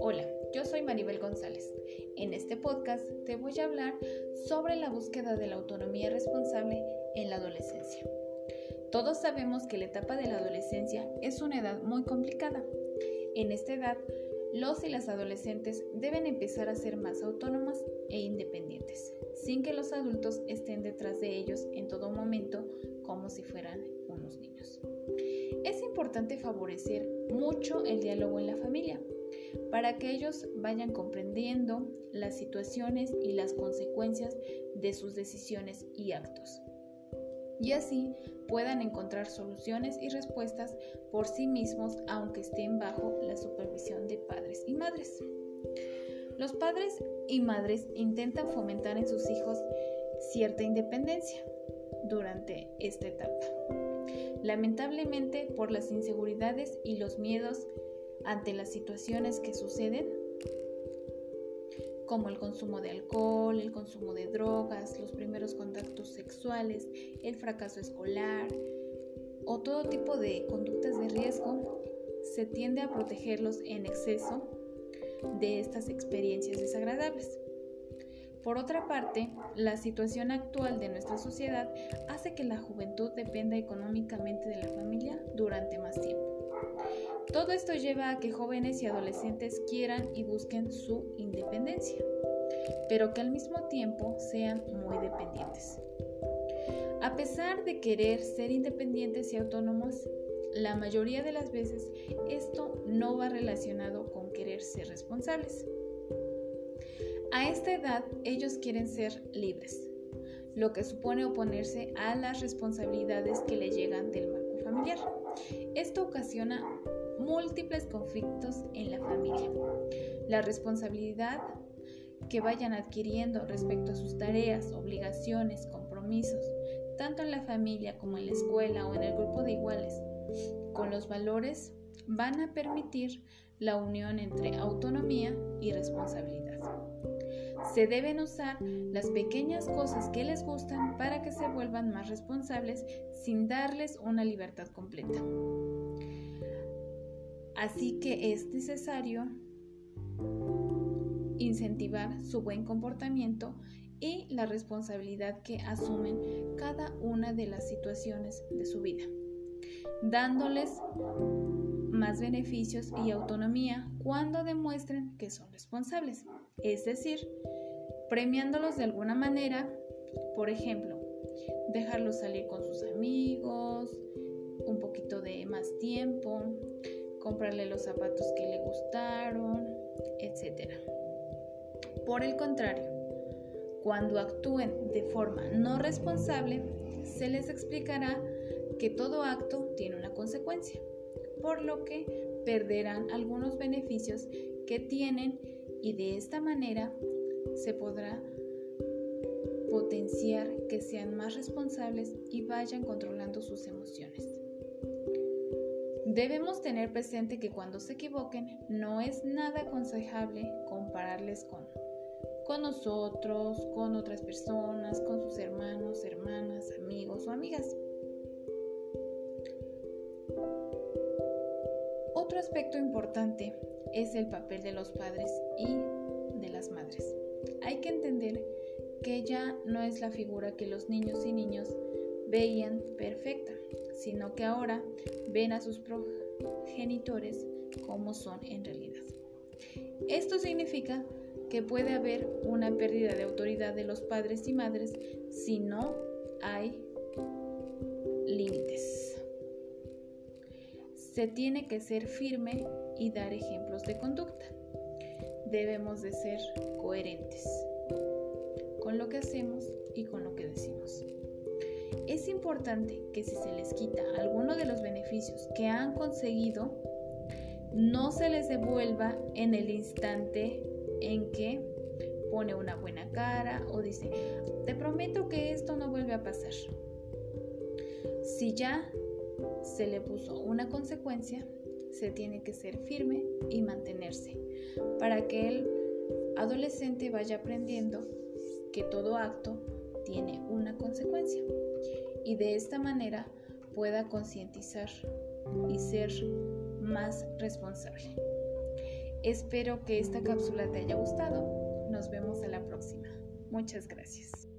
Hola, yo soy Maribel González. En este podcast te voy a hablar sobre la búsqueda de la autonomía responsable en la adolescencia. Todos sabemos que la etapa de la adolescencia es una edad muy complicada. En esta edad, los y las adolescentes deben empezar a ser más autónomas e independientes, sin que los adultos estén detrás de ellos en todo momento como si fueran unos niños. Es importante favorecer mucho el diálogo en la familia para que ellos vayan comprendiendo las situaciones y las consecuencias de sus decisiones y actos y así puedan encontrar soluciones y respuestas por sí mismos aunque estén bajo la supervisión de padres y madres. Los padres y madres intentan fomentar en sus hijos cierta independencia durante esta etapa. Lamentablemente, por las inseguridades y los miedos ante las situaciones que suceden, como el consumo de alcohol, el consumo de drogas, los primeros contactos sexuales, el fracaso escolar o todo tipo de conductas de riesgo, se tiende a protegerlos en exceso de estas experiencias desagradables. Por otra parte, la situación actual de nuestra sociedad hace que la juventud dependa económicamente de la familia durante más tiempo. Todo esto lleva a que jóvenes y adolescentes quieran y busquen su independencia, pero que al mismo tiempo sean muy dependientes. A pesar de querer ser independientes y autónomos, la mayoría de las veces esto no va relacionado con querer ser responsables. A esta edad ellos quieren ser libres, lo que supone oponerse a las responsabilidades que le llegan del marco familiar. Esto ocasiona múltiples conflictos en la familia. La responsabilidad que vayan adquiriendo respecto a sus tareas, obligaciones, compromisos, tanto en la familia como en la escuela o en el grupo de iguales, con los valores, van a permitir la unión entre autonomía y responsabilidad. Se deben usar las pequeñas cosas que les gustan para que se vuelvan más responsables sin darles una libertad completa. Así que es necesario incentivar su buen comportamiento y la responsabilidad que asumen cada una de las situaciones de su vida, dándoles más beneficios y autonomía cuando demuestren que son responsables, es decir, premiándolos de alguna manera, por ejemplo, dejarlos salir con sus amigos, un poquito de más tiempo, comprarle los zapatos que le gustaron, etc. Por el contrario, cuando actúen de forma no responsable, se les explicará que todo acto tiene una consecuencia, por lo que perderán algunos beneficios que tienen y de esta manera se podrá potenciar que sean más responsables y vayan controlando sus emociones. Debemos tener presente que cuando se equivoquen no es nada aconsejable compararles con, con nosotros, con otras personas, con sus hermanos, hermanas, amigos o amigas. Otro aspecto importante es el papel de los padres y de las madres. Hay que entender que ella no es la figura que los niños y niños veían perfecta, sino que ahora ven a sus progenitores como son en realidad. Esto significa que puede haber una pérdida de autoridad de los padres y madres si no hay límites. Se tiene que ser firme y dar ejemplos de conducta. Debemos de ser coherentes con lo que hacemos y con lo que decimos. Es importante que si se les quita alguno de los beneficios que han conseguido, no se les devuelva en el instante en que pone una buena cara o dice, te prometo que esto no vuelve a pasar. Si ya se le puso una consecuencia, se tiene que ser firme y mantenerse para que el adolescente vaya aprendiendo que todo acto tiene una consecuencia y de esta manera pueda concientizar y ser más responsable. Espero que esta cápsula te haya gustado. Nos vemos a la próxima. Muchas gracias.